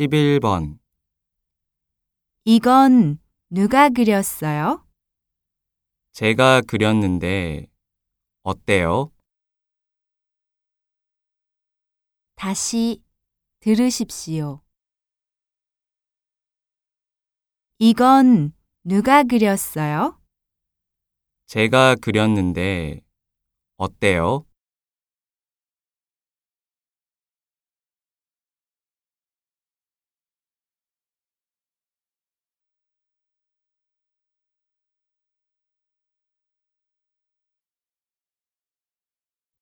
11번. 이건 누가 그렸어요? 제가 그렸는데 어때요? 다시 들으십시오. 이건 누가 그렸어요? 제가 그렸는데 어때요?